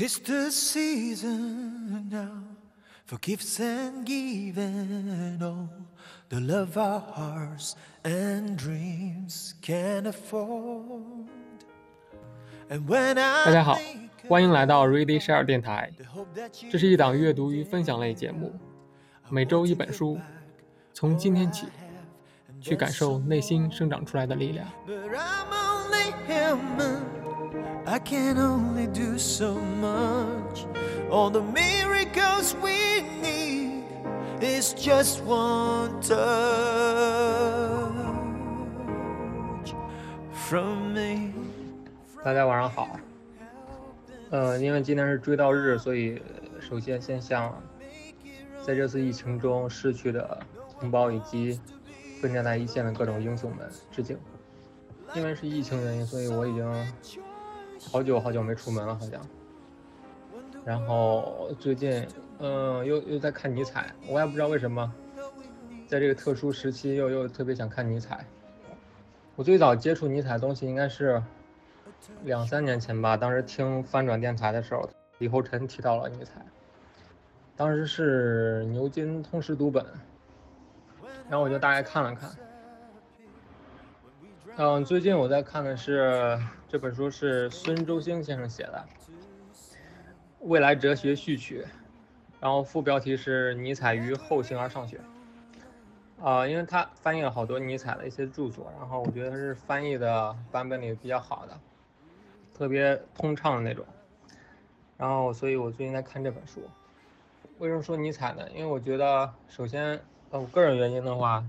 Tis the season now for gifts and giving all the love our hearts and dreams can afford. And when I 大家好 think 欢迎来到 Ready Share 电台这是一档阅读与分享类节目，每周一本书，从今天起，去感受内心生长出来的力量。I can only do so much. All the miracles we need is just one touch from me. 大家晚上好。呃，因为今天是追悼日，所以首先先向在这次疫情中逝去的同胞以及奋战在一线的各种英雄们致敬。因为是疫情原因，所以我已经好久好久没出门了，好像。然后最近，嗯、又又在看尼采，我也不知道为什么，在这个特殊时期又又特别想看尼采。我最早接触尼采的东西应该是两三年前吧，当时听翻转电台的时候，李厚辰提到了尼采，当时是牛津通识读本，然后我就大概看了看。嗯，最近我在看的是这本书是孙周兴先生写的《未来哲学序曲》，然后副标题是“尼采于后形而上学”。啊、因为他翻译了好多尼采的一些著作，然后我觉得是翻译的版本里比较好的，特别通畅的那种。然后，所以我最近在看这本书。为什么说尼采呢？因为我觉得，首先，呃，我个人原因的话，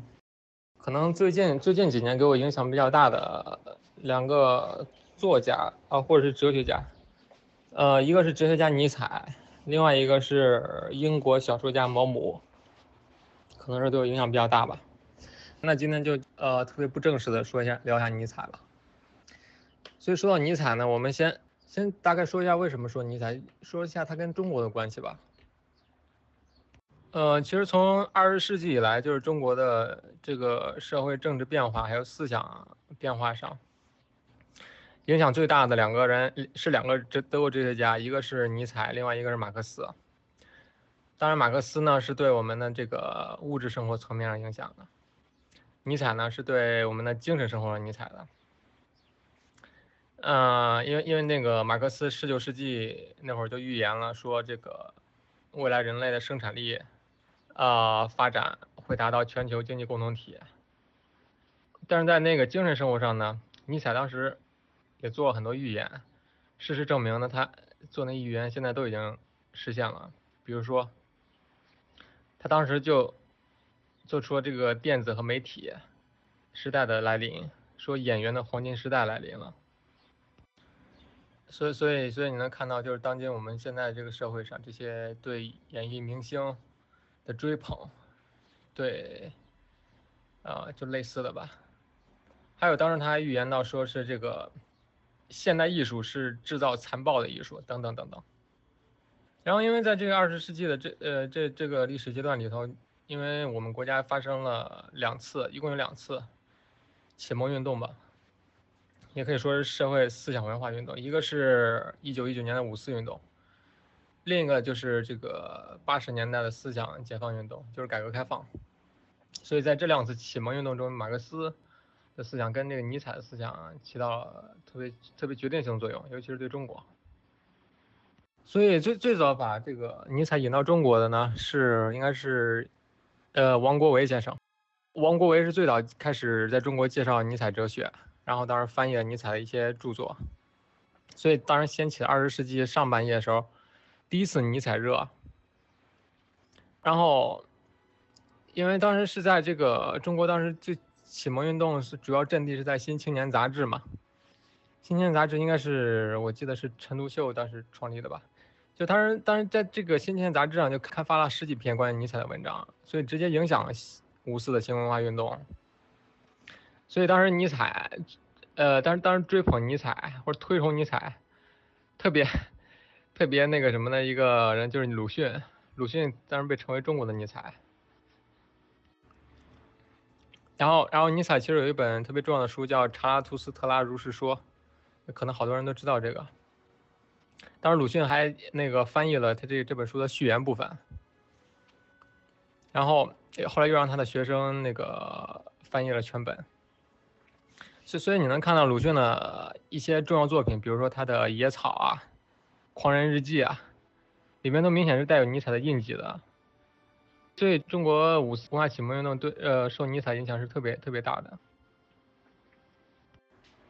可能最近最近几年给我影响比较大的两个作家啊，或者是哲学家，呃，一个是哲学家尼采，另外一个是英国小说家毛姆。可能是对我影响比较大吧。那今天就呃特别不正式的说一下聊一下尼采了。所以说到尼采呢，我们先先大概说一下为什么说尼采，说一下他跟中国的关系吧。呃，其实从二十世纪以来，就是中国的这个社会政治变化还有思想变化上，影响最大的两个人是两个哲德国哲学家，一个是尼采，另外一个是马克思。当然，马克思呢是对我们的这个物质生活层面上影响的，尼采呢是对我们的精神生活上尼采的。呃，因为因为那个马克思十九世纪那会儿就预言了，说这个未来人类的生产力，呃，发展会达到全球经济共同体。但是在那个精神生活上呢，尼采当时也做了很多预言，事实证明呢，他做那预言现在都已经实现了，比如说。他当时就做出了这个电子和媒体时代的来临，说演员的黄金时代来临了。所以，所以，所以你能看到，就是当今我们现在这个社会上，这些对演艺明星追捧，对，啊、就类似的吧。还有，当时他还预言到，说是这个现代艺术是制造残暴的艺术，等等等等。然后，因为在这个二十世纪的这呃这这个历史阶段里头，因为我们国家发生了两次，一共有两次启蒙运动吧，也可以说是社会思想文化运动。一个是一九一九年的五四运动，另一个就是这个八十年代的思想解放运动，就是改革开放。所以在这两次启蒙运动中，马克思的思想跟这个尼采的思想起到了特别特别决定性作用，尤其是对中国。所以最最早把这个尼采引到中国的呢，是应该是，呃，王国维先生。王国维是最早开始在中国介绍尼采哲学，然后当时翻译了尼采的一些著作，所以当时掀起了二十世纪上半叶的时候，第一次尼采热。然后，因为当时是在这个中国，当时最启蒙运动是主要阵地是在《新青年》杂志嘛，《新青年》杂志应该是我记得是陈独秀当时创立的吧。就当时，当时在这个《新青年》杂志上就刊发了十几篇关于尼采的文章，所以直接影响了五四的新文化运动。所以当时尼采，呃，当时当时追捧尼采或者推崇尼采，特别特别那个什么的一个人就是鲁迅，鲁迅当时被称为中国的尼采。然后，然后尼采其实有一本特别重要的书叫《查拉图斯特拉如是说》，可能好多人都知道这个。当时鲁迅还那个翻译了他这这本书的序言部分，然后后来又让他的学生那个翻译了全本。所所以你能看到鲁迅的一些重要作品，比如说他的《野草》啊，《狂人日记》啊，里面都明显是带有尼采的印记的。所以中国五四文化启蒙运动对呃受尼采影响是特别特别大的。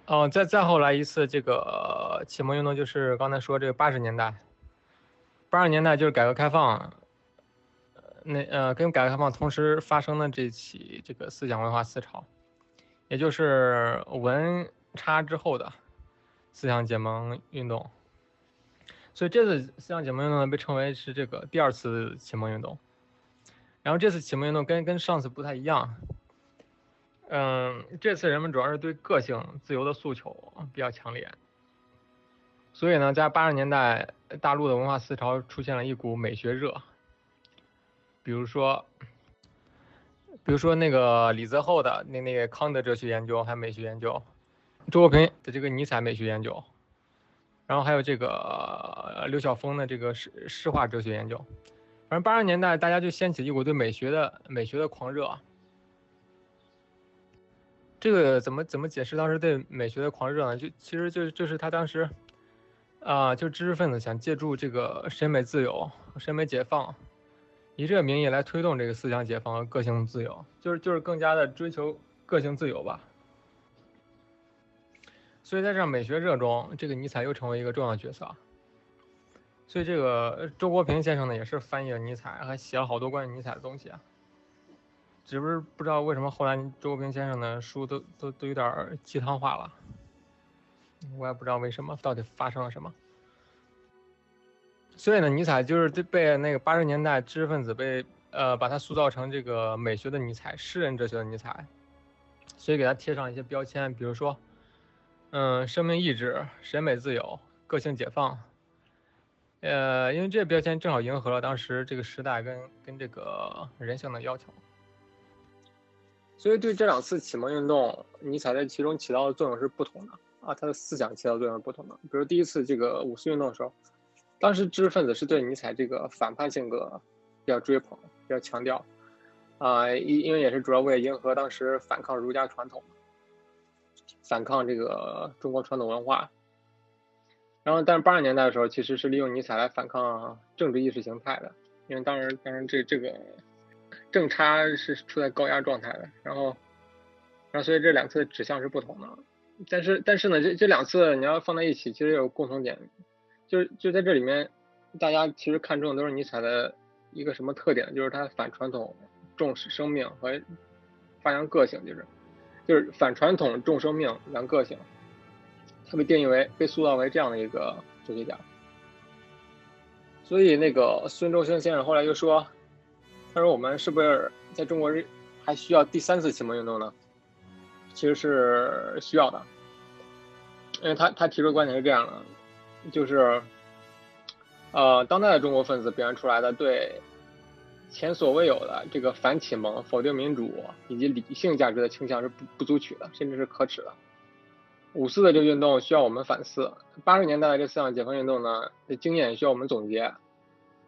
哦，再再后来一次这个启蒙运动就是刚才说这个八十年代，八十年代就是改革开放，那呃跟改革开放同时发生的这起这个思想文化思潮。也就是文差之后的思想解蒙运动，所以这次思想解蒙运动呢被称为是这个第二次启蒙运动。然后这次启蒙运动跟跟上次不太一样，嗯，这次人们主要是对个性自由的诉求比较强烈，所以呢，在八十年代大陆的文化思潮出现了一股美学热，比如说。比如说那个李泽厚的那那个康德哲学研究，还有美学研究，周国平的这个尼采美学研究，然后还有这个刘晓峰的这个诗诗画哲学研究，反正八十年代大家就掀起一股对美学的美学的狂热。这个怎么怎么解释当时对美学的狂热呢？就其实就就是他当时，啊，就知识分子想借助这个审美自由、审美解放。以这个名义来推动这个思想解放和个性自由，就是就是更加的追求个性自由吧。所以在这美学热中，这个尼采又成为一个重要角色。所以这个周国平先生呢，也是翻译了尼采，还写了好多关于尼采的东西啊。只不是不知道为什么后来周国平先生的书都都都有点鸡汤化了，我也不知道为什么，到底发生了什么。所以呢，尼采就是被那个八十年代知识分子被呃把他塑造成这个美学的尼采、诗人哲学的尼采，所以给他贴上一些标签，比如说，嗯，生命意志、审美自由、个性解放，呃，因为这些标签正好迎合了当时这个时代跟跟这个人性的要求，所以对这两次启蒙运动，尼采在其中起到的作用是不同的啊，他的思想起到作用是不同的，比如第一次这个五四运动的时候。当时知识分子是对尼采这个反叛性格比较追捧、比较强调，啊，因因为也是主要为了迎合当时反抗儒家传统，反抗这个中国传统文化。然后，但是八十年代的时候，其实是利用尼采来反抗政治意识形态的，因为当时当时这这个政差是处在高压状态的。然后，然后所以这两次指向是不同的。但是但是呢，这这两次你要放在一起，其实有共同点。就是就在这里面，大家其实看中的都是尼采的一个什么特点？就是他反传统、重视生命和发扬个性，就是就是反传统、重生命、扬个性。他被定义为被塑造为这样的一个哲学家。所以那个孙中山先生后来就说：“他说我们是不是在中国还需要第三次启蒙运动呢？”其实是需要的，因为他他提出的观点是这样的。就是，呃，当代的中国分子表现出来的对前所未有的这个反启蒙、否定民主以及理性价值的倾向是不不足取的，甚至是可耻的。五四的这个运动需要我们反思，八十年代的这思想解放运动呢，这经验需要我们总结，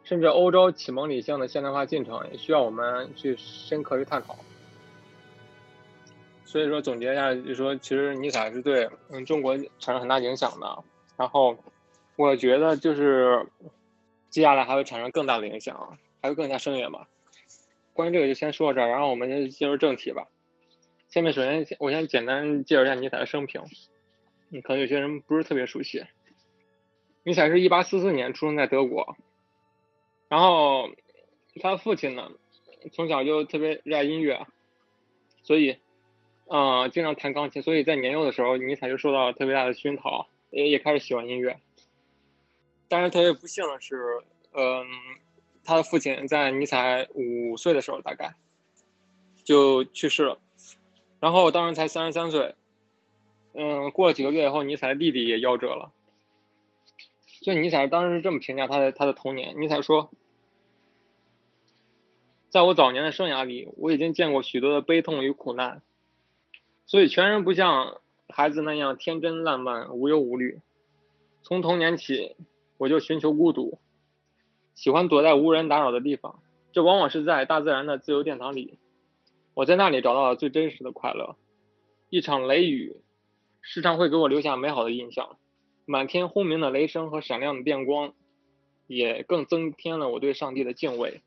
甚至欧洲启蒙理性的现代化进程也需要我们去深刻去探讨。所以说，总结一下，就说其实尼采是对嗯中国产生很大影响的，然后。我觉得就是接下来还会产生更大的影响，还会更加深远吧。关于这个就先说到这儿，然后我们先进入正题吧。下面首先我先简单介绍一下尼采的生平，嗯可能有些人不是特别熟悉。尼采是一八四四年出生在德国，然后他父亲呢从小就特别热爱音乐，所以嗯经常弹钢琴，所以在年幼的时候尼采就受到了特别大的熏陶，也也开始喜欢音乐。但是特别不幸的是，嗯，他的父亲在尼采五岁的时候大概就去世了，然后当时才三十三岁，嗯，过了几个月以后，尼采的弟弟也夭折了。就尼采当时是这么评价他的他的童年，尼采说，在我早年的生涯里，我已经见过许多的悲痛与苦难，所以全然不像孩子那样天真烂漫、无忧无虑。从童年起。我就寻求孤独，喜欢躲在无人打扰的地方。这往往是在大自然的自由殿堂里，我在那里找到了最真实的快乐。一场雷雨时常会给我留下美好的印象，满天轰鸣的雷声和闪亮的电光，也更增添了我对上帝的敬畏。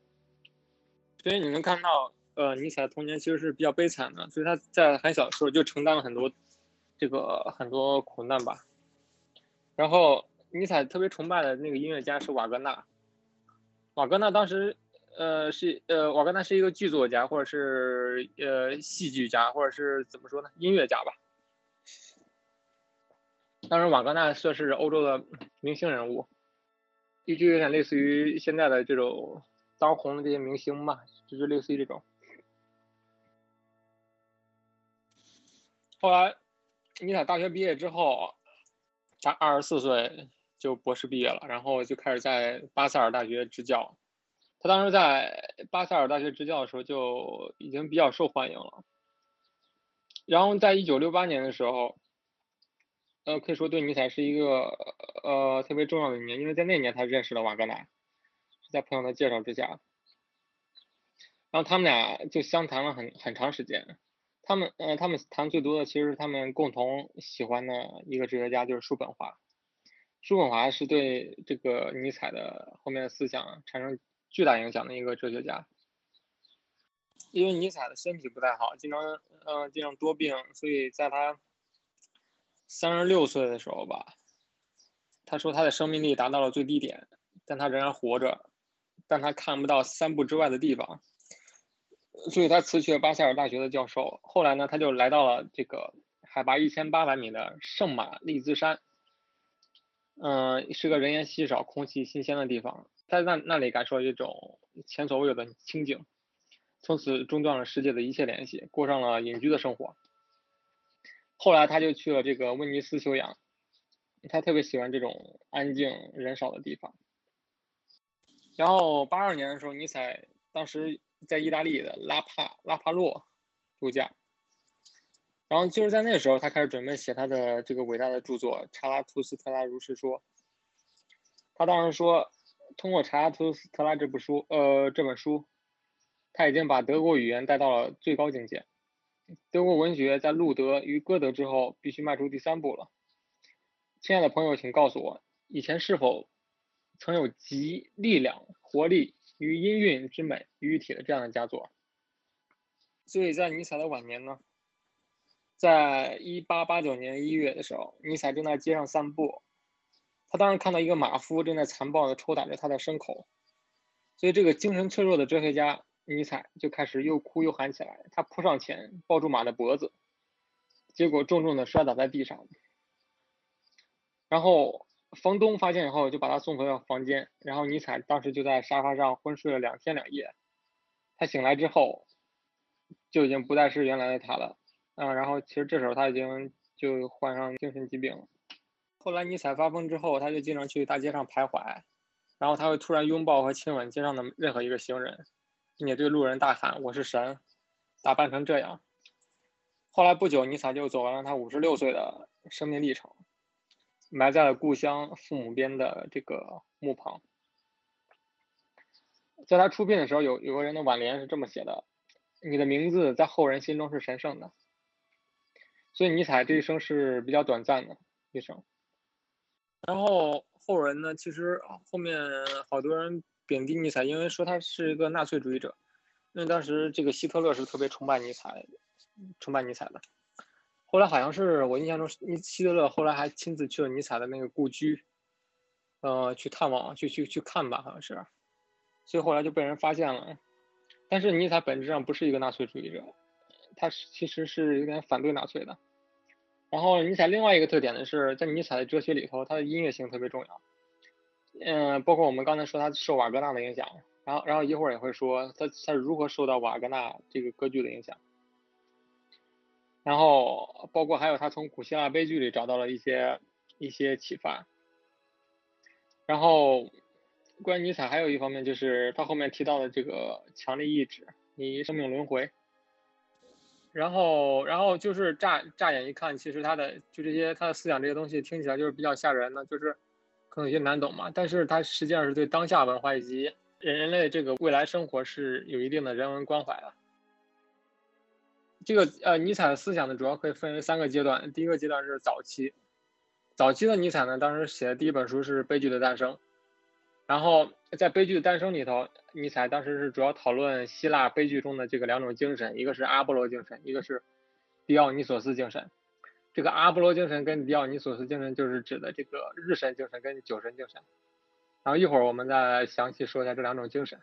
所以你能看到，呃，尼采的童年其实是比较悲惨的，所以他在很小的时候就承担了很多这个很多苦难吧。然后，尼采特别崇拜的那个音乐家是瓦格纳，瓦格纳当时。呃，是呃，瓦格纳是一个剧作家，或者是呃戏剧家，或者是怎么说呢，音乐家吧。当时瓦格纳算是欧洲的明星人物，就有点类似于现在的这种当红的这些明星嘛，就是类似于这种。后来，尼采大学毕业之后，他二十四岁就博士毕业了，然后就开始在巴塞尔大学执教。他当时在巴塞尔大学执教的时候就已经比较受欢迎了，然后在一九六八年的时候，呃，可以说对尼采是一个呃特别重要的一年，因为在那年他认识了瓦格纳，在朋友的介绍之下，然后他们俩就相谈了很很长时间，他们呃他们谈最多的其实是他们共同喜欢的一个哲学家就是叔本华，叔本华是对这个尼采的后面的思想产生。巨大影响的一个哲学家，因为尼采的身体不太好，经常嗯经常多病，所以在他三十六岁的时候吧，他说他的生命力达到了最低点，但他仍然活着，但他看不到三步之外的地方，所以他辞去了巴塞尔大学的教授。后来呢，他就来到了这个海拔一千八百米的圣马利兹山，嗯，是个人烟稀少、空气新鲜的地方。在那那里感受一种前所未有的清静，从此中断了世界的一切联系，过上了隐居的生活。后来他就去了这个威尼斯休养，他特别喜欢这种安静人少的地方。然后八二年的时候，尼采当时在意大利的拉帕拉帕洛度假，然后就是在那时候，他开始准备写他的这个伟大的著作《查拉图斯特拉如是说》。他当时说。通过查拉图斯特拉这部书，呃，这本书，他已经把德国语言带到了最高境界。德国文学在路德与歌德之后，必须迈出第三步了。亲爱的朋友，请告诉我，以前是否曾有集力量、活力与音韵之美于一体的这样的佳作？所以在尼采的晚年呢，在一八八九年一月的时候，尼采正在街上散步。他当时看到一个马夫正在残暴地抽打着他的牲口，所以这个精神脆弱的哲学家尼采就开始又哭又喊起来。他扑上前抱住马的脖子，结果重重地摔倒在地上。然后房东发现以后就把他送回了房间。然后尼采当时就在沙发上昏睡了两天两夜。他醒来之后就已经不再是原来的他了。嗯，然后其实这时候他已经就患上精神疾病了。后来尼采发疯之后，他就经常去大街上徘徊，然后他会突然拥抱和亲吻街上的任何一个行人，并且对路人大喊：“我是神，打扮成这样。”后来不久，尼采就走完了他五十六岁的生命历程，埋在了故乡父母边的这个墓旁。在他出殡的时候，有有个人的挽联是这么写的：“你的名字在后人心中是神圣的。”所以尼采这一生是比较短暂的一生。然后后人呢，其实后面好多人贬低尼采，因为说他是一个纳粹主义者。因为当时这个希特勒是特别崇拜尼采，崇拜尼采的。后来好像是我印象中，尼希特勒后来还亲自去了尼采的那个故居，呃，去探望，去去去看吧，好像是。所以后来就被人发现了。但是尼采本质上不是一个纳粹主义者，他其实是有点反对纳粹的。然后尼采另外一个特点呢，是在尼采的哲学里头，他的音乐性特别重要。嗯，包括我们刚才说他受瓦格纳的影响，然后然后一会儿也会说他他如何受到瓦格纳这个歌剧的影响。然后包括还有他从古希腊悲剧里找到了一些一些启发。然后关于尼采还有一方面就是他后面提到的这个强力意志，你生命轮回。然后，然后就是乍乍眼一看，其实他的就这些他的思想这些东西听起来就是比较吓人的，就是可能有些难懂嘛，但是他实际上是对当下文化以及人人类这个未来生活是有一定的人文关怀的。这个呃，尼采的思想呢，主要可以分为三个阶段。第一个阶段是早期，早期的尼采呢，当时写的第一本书是《悲剧的诞生》，然后在《悲剧的诞生》里头，尼采当时是主要讨论希腊悲剧中的这个两种精神，一个是阿波罗精神，一个是狄奥尼索斯精神。这个阿波罗精神跟狄奥尼索斯精神就是指的这个日神精神跟酒神精神。然后一会儿我们再详细说一下这两种精神。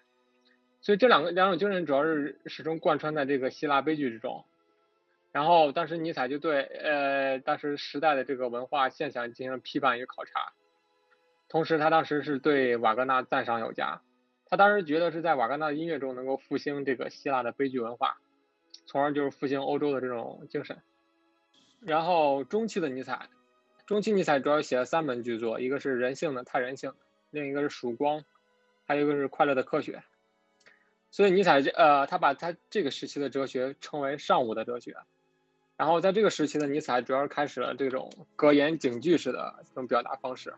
所以这两个两种精神主要是始终贯穿在这个希腊悲剧之中。然后当时尼采就对呃当时时代的这个文化现象进行了批判与考察，同时他当时是对瓦格纳赞赏有加，他当时觉得是在瓦格纳的音乐中能够复兴这个希腊的悲剧文化，从而就是复兴欧洲的这种精神。然后中期的尼采，中期尼采主要写了三本巨作，一个是人性的太人性，另一个是曙光，还有一个是快乐的科学。所以尼采这呃他把他这个时期的哲学称为上午的哲学。然后在这个时期的尼采主要开始了这种格言警句式的这种表达方式，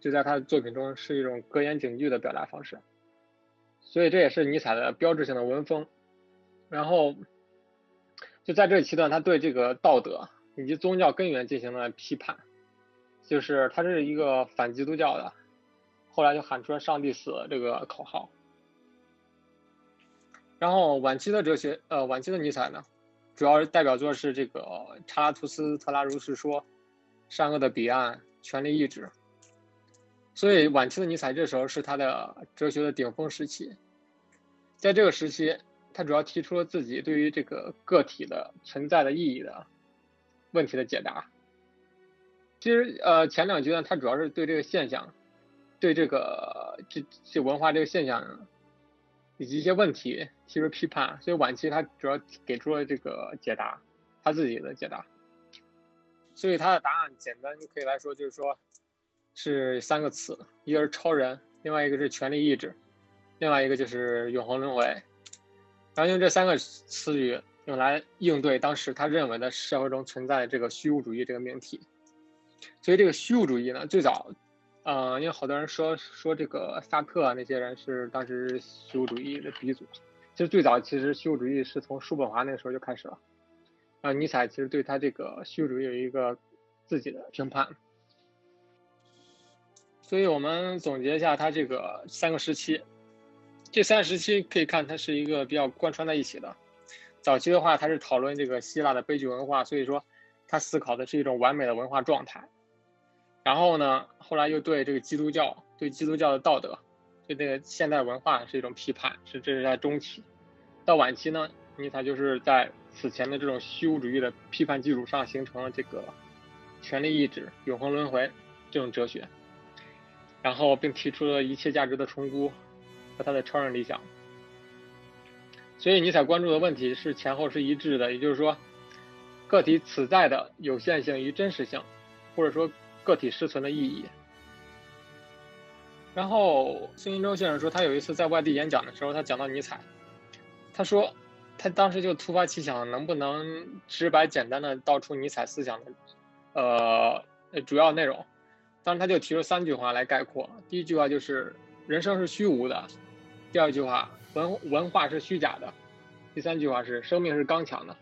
就在他的作品中是一种格言警句的表达方式，所以这也是尼采的标志性的文风。然后就在这期段，他对这个道德以及宗教根源进行了批判，就是他是一个反基督教的，后来就喊出了“上帝死”这个口号。然后晚期的哲学，呃，晚期的尼采呢？主要代表作是这个《查拉图斯特拉如是说》，《善恶的彼岸》，《权力意志》。所以晚期的尼采这时候是他的哲学的顶峰时期。在这个时期，他主要提出了自己对于这个个体的存在的意义的问题的解答。其实，呃，前两阶段他主要是对这个现象，对这个这这文化这个现象。以及一些问题提出批判，所以晚期他主要给出了这个解答，他自己的解答。所以他的答案简单可以来说就是说，是三个词，一个是超人，另外一个是权力意志，另外一个就是永恒轮回。然后用这三个词语用来应对当时他认为的社会中存在的这个虚无主义这个命题。所以这个虚无主义呢，最早。呃，因为好多人说说这个萨特啊，那些人是当时虚无主义的鼻祖。其实最早其实虚无主义是从叔本华那个时候就开始了。啊，尼采其实对他这个虚无主义有一个自己的评判。所以我们总结一下他这个三个时期，这三个时期可以看它是一个比较贯穿在一起的。早期的话，他是讨论这个希腊的悲剧文化，所以说他思考的是一种完美的文化状态。然后呢，后来又对这个基督教、对基督教的道德、对这个现代文化是一种批判，是这是在中期。到晚期呢，尼采就是在此前的这种虚无主义的批判基础上，形成了这个权力意志、永恒轮回这种哲学，然后并提出了一切价值的重估和他的超人理想。所以尼采关注的问题是前后是一致的，也就是说，个体此在的有限性与真实性，或者说。个体失存的意义。然后孙云洲先生说，他有一次在外地演讲的时候，他讲到尼采，他说他当时就突发奇想，能不能直白简单的道出尼采思想的呃主要内容？当时他就提出三句话来概括：第一句话就是人生是虚无的；第二句话文文化是虚假的；第三句话是生命是刚强的。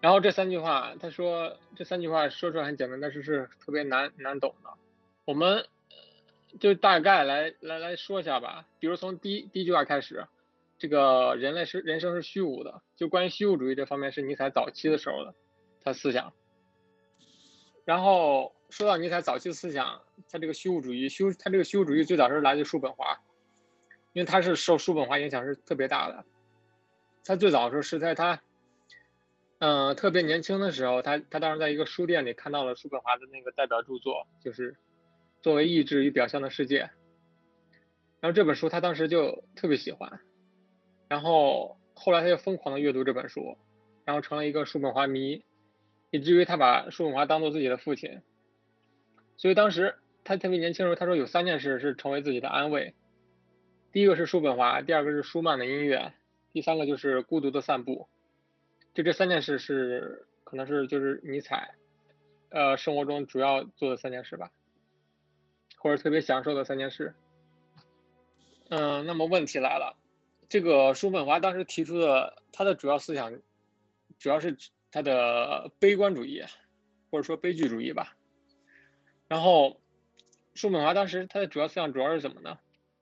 然后这三句话，他说这三句话说出来很简单，但是是特别难难懂的。我们就大概来来来说一下吧。比如从第一第一句话开始，这个人类是人生是虚无的，就关于虚无主义这方面是尼采早期的时候的他思想。然后说到尼采早期思想，他这个虚无主义虚他这个虚无主义最早是来自叔本华，因为他是受叔本华影响是特别大的。他最早的时候是在他。嗯，特别年轻的时候，他他当时在一个书店里看到了叔本华的那个代表著作，就是《作为意志与表象的世界》。然后这本书他当时就特别喜欢，然后后来他就疯狂的阅读这本书，然后成了一个叔本华迷，以至于他把叔本华当做自己的父亲。所以当时他特别年轻的时候，他说有三件事是成为自己的安慰，第一个是叔本华，第二个是舒曼的音乐，第三个就是孤独的散步。就这三件事是可能是就是尼采，呃，生活中主要做的三件事吧。或者特别享受的三件事。嗯，那么问题来了，这个叔本华当时提出的他的主要思想，主要是他的悲观主义，或者说悲剧主义吧。然后，叔本华当时他的主要思想主要是什么呢？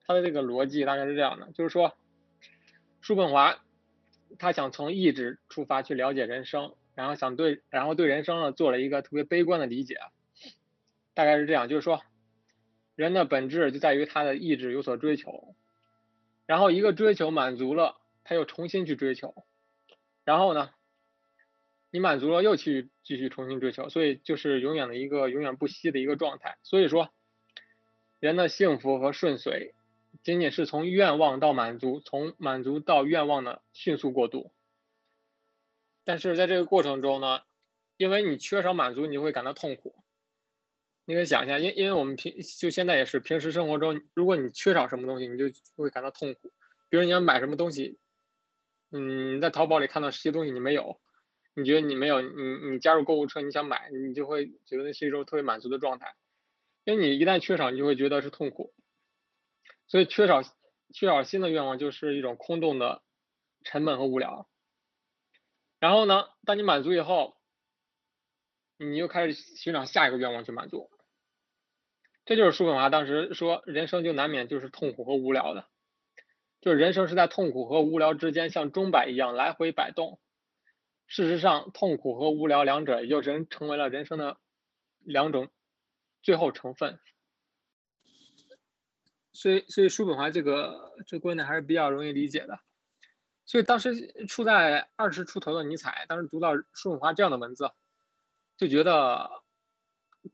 他的这个逻辑大概是这样的，就是说，叔本华他想从意志出发去了解人生，然后想对，然后对人生呢做了一个特别悲观的理解，大概是这样，就是说。人的本质就在于他的意志有所追求，然后一个追求满足了，他又重新去追求，然后呢，你满足了又去继续重新追求，所以就是永远的一个永远不息的一个状态。所以说，人的幸福和顺遂，仅仅是从愿望到满足，从满足到愿望的迅速过渡。但是在这个过程中呢，因为你缺少满足，你会感到痛苦。你可以想一下，因因为我们平就现在也是平时生活中，如果你缺少什么东西，你就会感到痛苦。比如你要买什么东西，嗯，在淘宝里看到这些东西你没有，你觉得你没有，你你加入购物车你想买，你就会觉得那是一种特别满足的状态。因为你一旦缺少，你就会觉得是痛苦。所以缺少缺少新的愿望就是一种空洞的沉闷和无聊。然后呢，当你满足以后，你又开始寻找下一个愿望去满足。这就是叔本华当时说，人生就难免就是痛苦和无聊的，就是人生是在痛苦和无聊之间像钟摆一样来回摆动。事实上，痛苦和无聊两者也就人成为了人生的两种最后成分。所以，所以叔本华这个这观点还是比较容易理解的。所以当时处在二十出头的尼采，当时读到叔本华这样的文字，就觉得。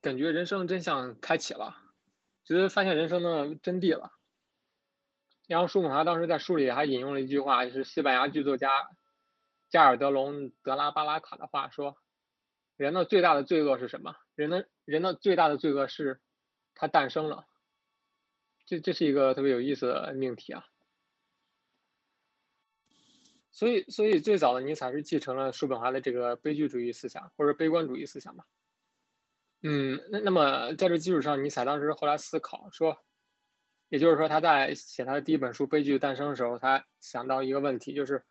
感觉人生真相开启了，觉得发现人生的真谛了。然后叔本华当时在书里还引用了一句话，就是西班牙剧作家加尔德隆德拉巴拉卡的话，说：“人的最大的罪恶是什么？人的人的最大的罪恶是，他诞生了。”这这是一个特别有意思的命题啊。所以，所以最早的尼采是继承了叔本华的这个悲剧主义思想，或者悲观主义思想吧。嗯，那那么在这基础上，尼采当时后来思考说，也就是说他在写他的第一本书《悲剧诞生》的时候，他想到一个问题，就是，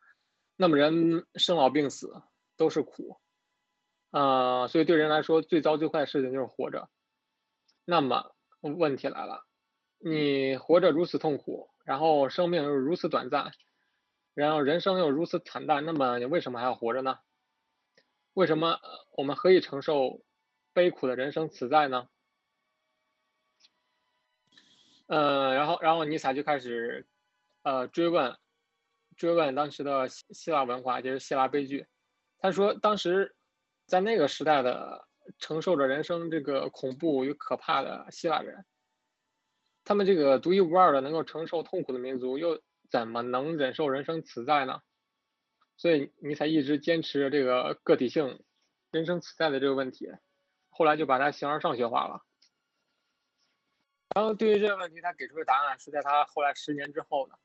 那么人生老病死都是苦，啊，所以对人来说最糟最坏的事情就是活着。那么问题来了，你活着如此痛苦，然后生命又如此短暂，然后人生又如此惨淡，那么你为什么还要活着呢？为什么我们何以承受？悲苦的人生此在呢？呃，然后，然后尼采就开始，呃，追问，追问当时的希希腊文化，就是希腊悲剧。他说，当时在那个时代的承受着人生这个恐怖与可怕的希腊人，他们这个独一无二的能够承受痛苦的民族，又怎么能忍受人生此在呢？所以，尼采一直坚持着这个个体性人生此在的这个问题。后来就把它形而上学化了。然后对于这个问题，他给出的答案是在他后来十年之后的，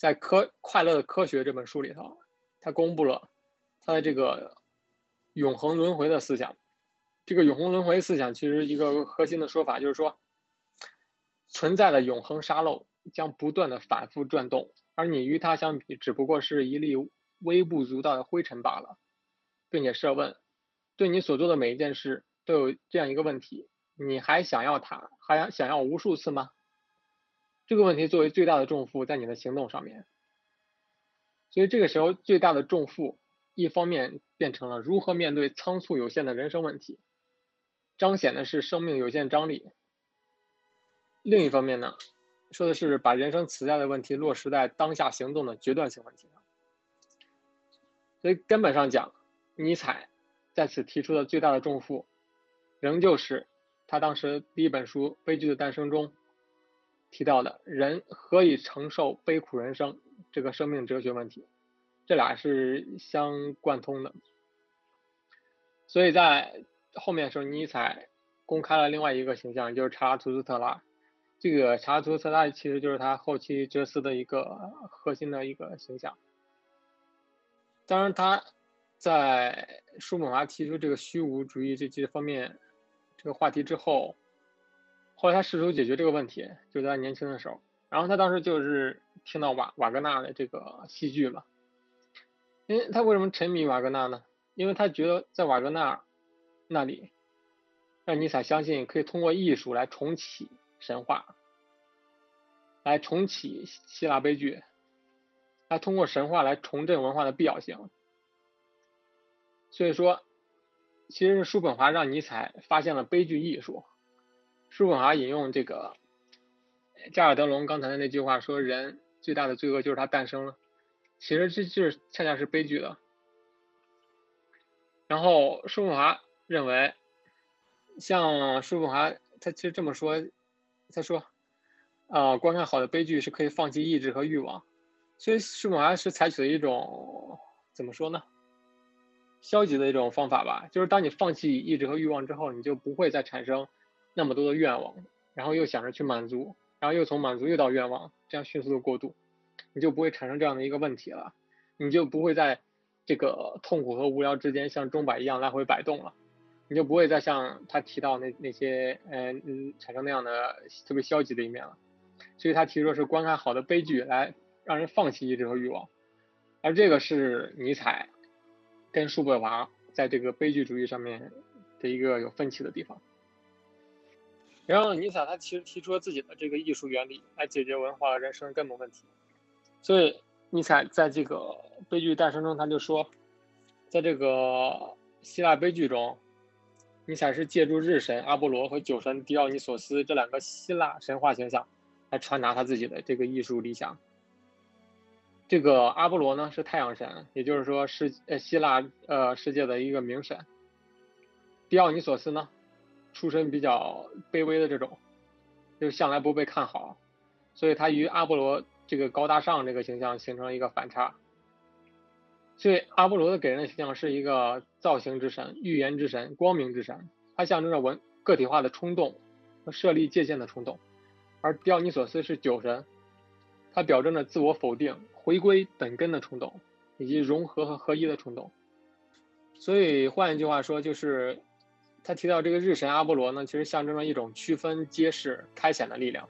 在《科快乐的科学》这本书里头，他公布了他的这个永恒轮回的思想。这个永恒轮回思想其实一个核心的说法就是说，存在的永恒沙漏将不断的反复转动，而你与它相比，只不过是一粒微不足道的灰尘罢了，并且设问，对你所做的每一件事。都有这样一个问题，你还想要它，还想想要无数次吗？这个问题作为最大的重负在你的行动上面，所以这个时候最大的重负，一方面变成了如何面对仓促有限的人生问题，彰显的是生命有限张力；另一方面呢，说的是把人生存在的问题落实在当下行动的决断性问题上。所以根本上讲，尼采在此提出的最大的重负。仍旧是他当时第一本书《悲剧的诞生》中提到的人何以承受悲苦人生这个生命哲学问题，这俩是相贯通的。所以在后面的时候，尼采公开了另外一个形象，就是查拉图斯特拉。这个查拉图斯特拉其实就是他后期哲思的一个核心的一个形象。当然，他在叔本华提出这个虚无主义这些方面。这个话题之后，后来他试图解决这个问题，就在年轻的时候。然后他当时就是听到瓦瓦格纳的这个戏剧嘛，因为他为什么沉迷瓦格纳呢？因为他觉得在瓦格纳那里，让尼采相信可以通过艺术来重启神话，来重启希腊悲剧，来通过神话来重振文化的必要性。所以说，其实是叔本华让尼采发现了悲剧艺术。叔本华引用这个。加尔德隆刚才的那句话说：“人最大的罪恶就是他诞生了。”其实这就是恰恰是悲剧的。然后叔本华认为，像叔本华他其实这么说，他说：“啊，观看好的悲剧是可以放弃意志和欲望。”所以叔本华是采取了一种怎么说呢？消极的一种方法吧，就是当你放弃意志和欲望之后，你就不会再产生那么多的愿望，然后又想着去满足。然后又从满足又到愿望，这样迅速的过渡，你就不会产生这样的一个问题了，你就不会在这个痛苦和无聊之间像钟摆一样来回摆动了，你就不会再像他提到那那些嗯嗯产生那样的特别消极的一面了。所以他提出是观看好的悲剧来让人放弃意志和欲望，而这个是尼采跟叔本华在这个悲剧主义上面的一个有分歧的地方。然后尼采他其实提出了自己的这个艺术原理来解决文化人生根本问题，所以尼采在这个悲剧诞生中他就说，在这个希腊悲剧中，尼采是借助日神阿波罗和酒神狄奥尼索斯这两个希腊神话形象来传达他自己的这个艺术理想。这个阿波罗呢是太阳神，也就是说是呃希腊呃世界的一个名神。狄奥尼索斯呢？出身比较卑微的这种，就向来不被看好，所以他与阿波罗这个高大上这个形象形成了一个反差。所以阿波罗的给人的形象是一个造型之神、预言之神、光明之神，它象征着文个体化的冲动和设立界限的冲动；而狄奥尼索斯是酒神，它表征着自我否定、回归本根的冲动，以及融合和合一的冲动。所以换一句话说，就是。他提到这个日神阿波罗呢，其实象征着一种区分、揭示、开显的力量。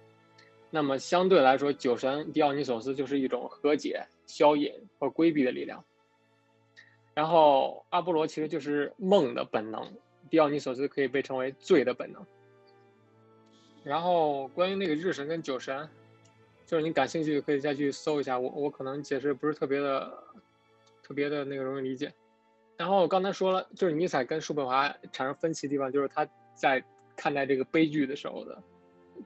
那么相对来说，酒神狄奥尼索斯就是一种和解、消隐或规避的力量。然后阿波罗其实就是梦的本能，狄奥尼索斯可以被称为罪的本能。然后关于那个日神跟酒神，就是你感兴趣可以再去搜一下，我我可能解释不是特别的、特别的那个容易理解。然后我刚才说了，就是尼采跟叔本华产生分歧的地方，就是他在看待这个悲剧的时候的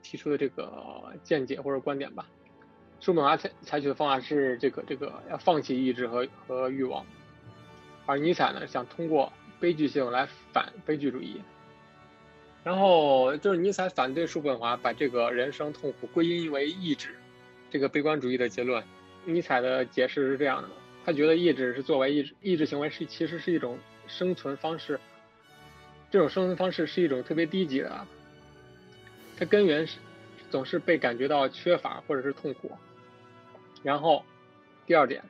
提出的这个见解或者观点吧。叔本华采采取的方法是这个这个要放弃意志和和欲望，而尼采呢想通过悲剧性来反悲剧主义。然后就是尼采反对叔本华把这个人生痛苦归因为意志这个悲观主义的结论。尼采的解释是这样的。他觉得意志是作为意志意志行为是其实是一种生存方式，这种生存方式是一种特别低级的，它根源是总是被感觉到缺乏或者是痛苦。然后第二点，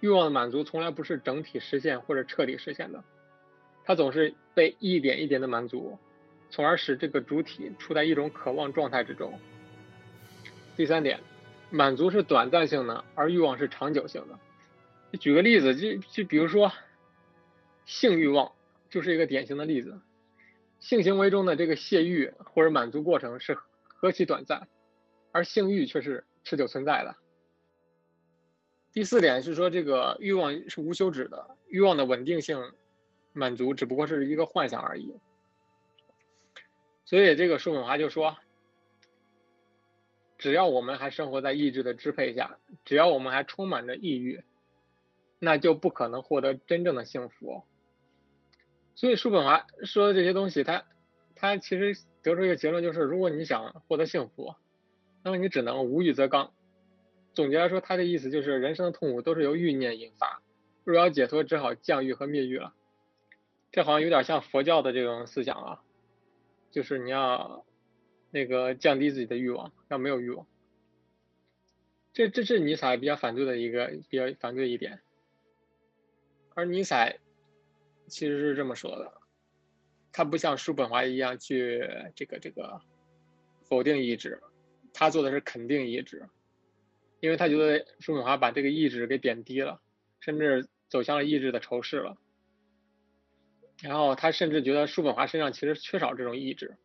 欲望的满足从来不是整体实现或者彻底实现的，它总是被一点一点的满足，从而使这个主体处在一种渴望状态之中。第三点，满足是短暂性的，而欲望是长久性的。举个例子，就就比如说，性欲望就是一个典型的例子。性行为中的这个泄欲或者满足过程是何其短暂，而性欲却是持久存在的。第四点是说，这个欲望是无休止的，欲望的稳定性满足只不过是一个幻想而已。所以这个叔本华就说，只要我们还生活在意志的支配下，只要我们还充满着抑郁。那就不可能获得真正的幸福。所以叔本华说的这些东西，他他其实得出一个结论，就是如果你想获得幸福，那么你只能无欲则刚。总结来说，他的意思就是人生的痛苦都是由欲念引发，若要解脱，只好降欲和灭欲了。这好像有点像佛教的这种思想啊，就是你要那个降低自己的欲望，要没有欲望。这这是尼采比较反对的一个比较反对一点。而尼采其实是这么说的，他不像叔本华一样去这个这个否定意志，他做的是肯定意志，因为他觉得叔本华把这个意志给贬低了，甚至走向了意志的仇视了。然后他甚至觉得叔本华身上其实缺少这种意志。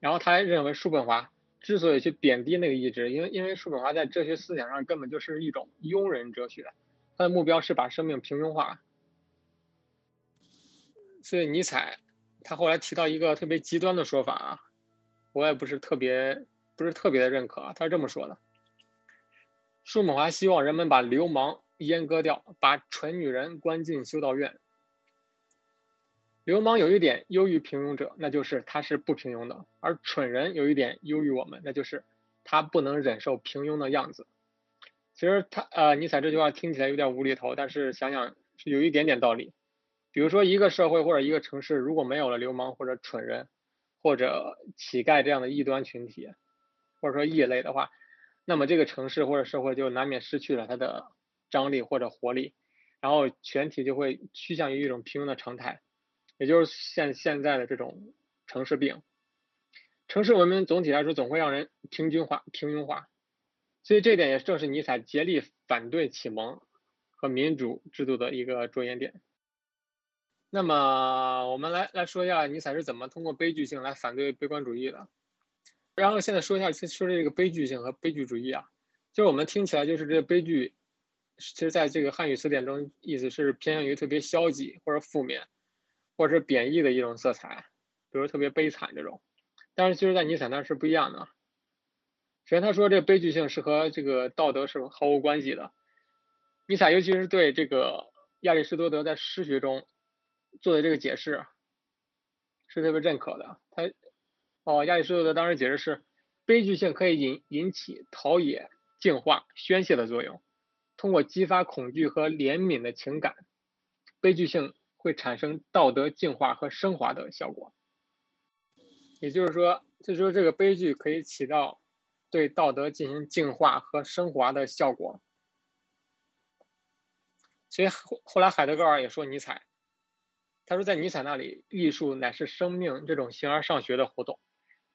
然后他认为叔本华之所以去贬低那个意志，因为因为叔本华在哲学思想上根本就是一种庸人哲学，他的目标是把生命平庸化。所以尼采他后来提到一个特别极端的说法啊，我也不是特别不是特别的认可啊。他是这么说的：叔本华希望人们把流氓阉割掉，把蠢女人关进修道院。流氓有一点优于平庸者，那就是他是不平庸的；而蠢人有一点优于我们，那就是他不能忍受平庸的样子。其实他呃，尼采这句话听起来有点无厘头，但是想想是有一点点道理。比如说，一个社会或者一个城市如果没有了流氓或者蠢人，或者乞丐这样的异端群体，或者说异类的话，那么这个城市或者社会就难免失去了它的张力或者活力，然后全体就会趋向于一种平庸的常态。也就是现现在的这种城市病，城市文明总体来说总会让人平均化、平庸化，所以这点也正是尼采竭力反对启蒙和民主制度的一个着眼点。那么我们来来说一下尼采是怎么通过悲剧性来反对悲观主义的。然后现在说一下，说这个悲剧性和悲剧主义啊，就是我们听起来就是这悲剧，其实在这个汉语词典中意思是偏向于特别消极或者负面。或者是贬义的一种色彩，比如特别悲惨这种，但是其实，在尼采那是不一样的。首先，他说这悲剧性是和这个道德是毫无关系的。尼采尤其是对这个亚里士多德在诗学中做的这个解释，是特别认可的。他哦，亚里士多德当时解释是，悲剧性可以引引起陶冶、净化、宣泄的作用，通过激发恐惧和怜悯的情感，悲剧性。会产生道德净化和升华的效果，也就是说，就是说这个悲剧可以起到对道德进行净化和升华的效果。所以后后来海德格尔也说尼采，他说在尼采那里，艺术乃是生命这种形而上学的活动，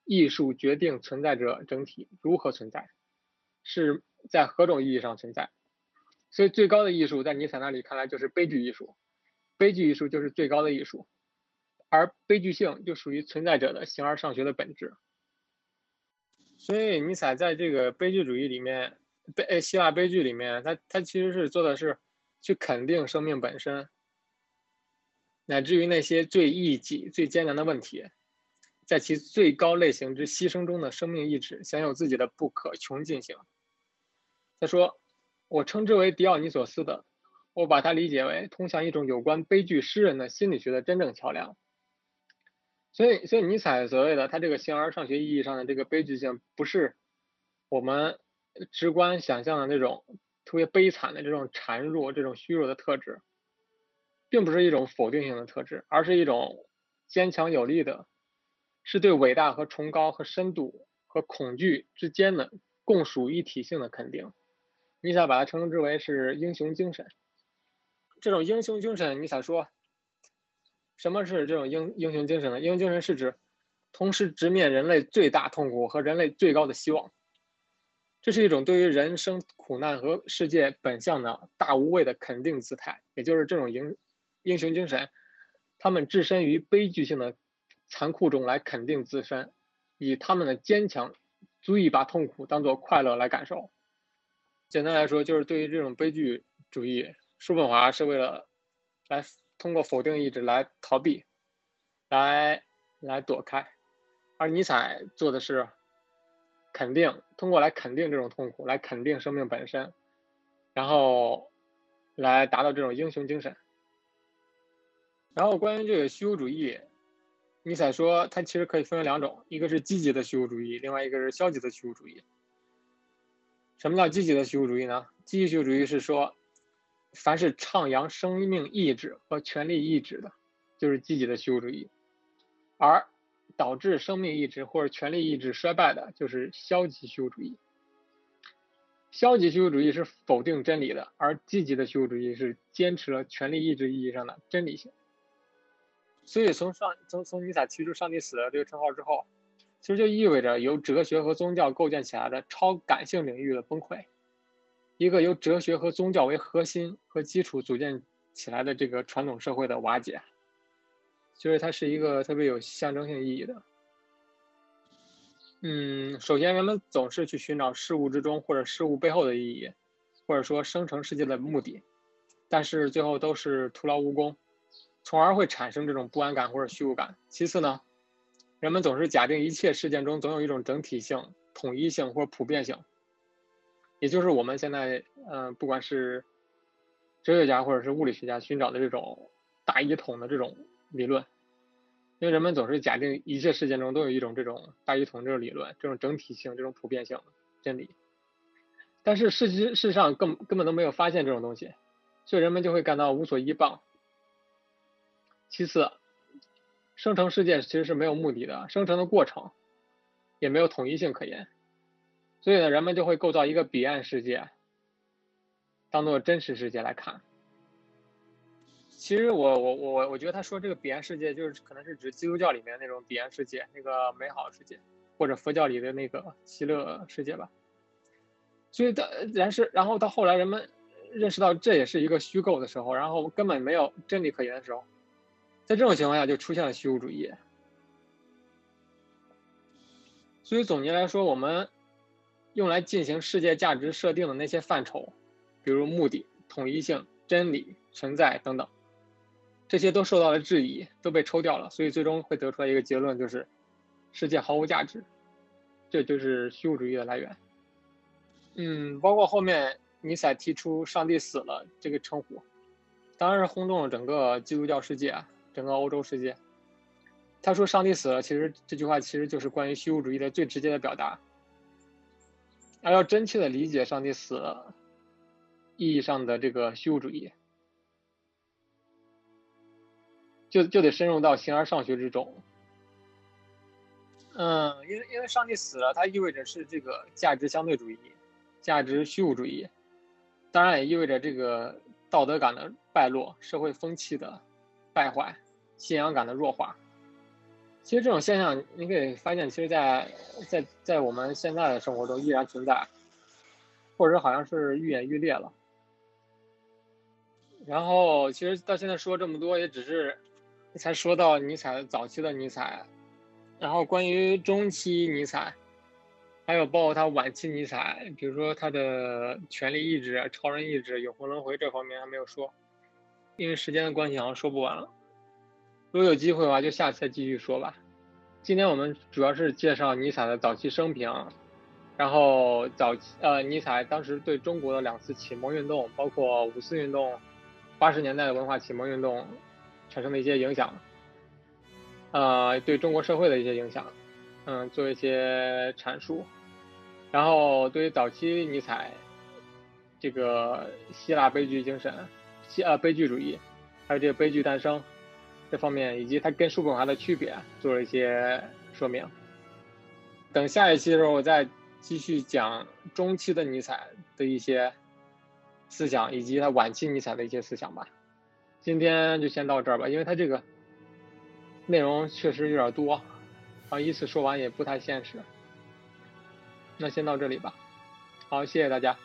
艺术决定存在者整体如何存在，是在何种意义上存在。所以最高的艺术在尼采那里看来就是悲剧艺术。悲剧艺术就是最高的艺术，而悲剧性就属于存在者的形而上学的本质。所以尼采在这个悲剧主义里面，悲希腊悲剧里面，他他其实是做的是去肯定生命本身，乃至于那些最异己、最艰难的问题，在其最高类型之牺牲中的生命意志享有自己的不可穷尽性。他说：“我称之为狄奥尼索斯的。”我把它理解为通向一种有关悲剧诗人的心理学的真正桥梁。所以，所以尼采所谓的他这个形而上学意义上的这个悲剧性，不是我们直观想象的那种特别悲惨的这种孱弱、这种虚弱的特质，并不是一种否定性的特质，而是一种坚强有力的，是对伟大和崇高和深度和恐惧之间的共属一体性的肯定。尼采把它称之为是英雄精神。这种英雄精神，尼采说，什么是这种英英雄精神呢？英雄精神是指同时直面人类最大痛苦和人类最高的希望，这是一种对于人生苦难和世界本相的大无畏的肯定姿态。也就是这种英英雄精神，他们置身于悲剧性的残酷中来肯定自身，以他们的坚强足以把痛苦当做快乐来感受。简单来说，就是对于这种悲剧主义。叔本华是为了来通过否定意志来逃避，来来躲开，而尼采做的是肯定，通过来肯定这种痛苦，来肯定生命本身，然后来达到这种英雄精神。然后关于这个虚无主义，尼采说它其实可以分为两种，一个是积极的虚无主义，另外一个是消极的虚无主义。什么叫积极的虚无主义呢？积极虚无主义是说。凡是倡扬生命意志和权利意志的，就是积极的虚无主义；而导致生命意志或者权利意志衰败的，就是消极虚无主义。消极虚无主义是否定真理的，而积极的虚无主义是坚持了权利意志意义上的真理性。所以，从上从从尼采提出“上帝死了”这个称号之后，其实就意味着由哲学和宗教构建起来的超感性领域的崩溃，一个由哲学和宗教为核心和基础组建起来的这个传统社会的瓦解。所以它是一个特别有象征性意义的。嗯，首先人们总是去寻找事物之中或者事物背后的意义，或者说生成世界的目的，但是最后都是徒劳无功，从而会产生这种不安感或者虚无感。其次呢？人们总是假定一切事件中总有一种整体性、统一性或普遍性，也就是我们现在，嗯，不管是哲学家或者是物理学家寻找的这种大一统的这种理论，因为人们总是假定一切事件中都有一种这种大一统这种理论、这种整体性、这种普遍性真理，但是事实事实上根根本都没有发现这种东西，所以人们就会感到无所依傍。其次。生成世界其实是没有目的的，生成的过程也没有统一性可言，所以呢，人们就会构造一个彼岸世界，当做真实世界来看。其实我我我我觉得他说这个彼岸世界就是可能是指基督教里面那种彼岸世界，那个美好世界，或者佛教里的那个极乐世界吧。所以到，然是然后到后来人们认识到这也是一个虚构的时候，然后根本没有真理可言的时候。在这种情况下，就出现了虚无主义。所以总结来说，我们用来进行世界价值设定的那些范畴，比如目的、统一性、真理、存在等等，这些都受到了质疑，都被抽掉了。所以最终会得出来一个结论，就是世界毫无价值。这就是虚无主义的来源。嗯，包括后面尼采提出“上帝死了”这个称呼，当然是轰动了整个基督教世界。整个欧洲世界，他说“上帝死了”，其实这句话其实就是关于虚无主义的最直接的表达。而要真切的理解“上帝死了”意义上的这个虚无主义，就就得深入到形而上学之中。嗯，因为因为上帝死了，它意味着是这个价值相对主义、价值虚无主义，当然也意味着这个道德感的败落、社会风气的。败坏，信仰感的弱化。其实这种现象，你可以发现，其实，在在在我们现在的生活中依然存在，或者好像是愈演愈烈了。然后，其实到现在说这么多，也只是才说到尼采早期的尼采，然后关于中期尼采，还有包括他晚期尼采，比如说他的权力意志、超人意志、永恒轮回这方面还没有说。因为时间的关系，好像说不完了。如果有机会的话，就下次再继续说吧。今天我们主要是介绍尼采的早期生平，然后早期呃，尼采当时对中国的两次启蒙运动，包括五四运动、八十年代的文化启蒙运动产生的一些影响，呃，对中国社会的一些影响，嗯，做一些阐述。然后对于早期尼采这个希腊悲剧精神。希呃，悲剧主义，还有这个悲剧诞生这方面，以及它跟叔本华的区别，做了一些说明。等下一期的时候，我再继续讲中期的尼采的一些思想，以及他晚期尼采的一些思想吧。今天就先到这儿吧，因为他这个内容确实有点多，啊，一次说完也不太现实。那先到这里吧，好，谢谢大家。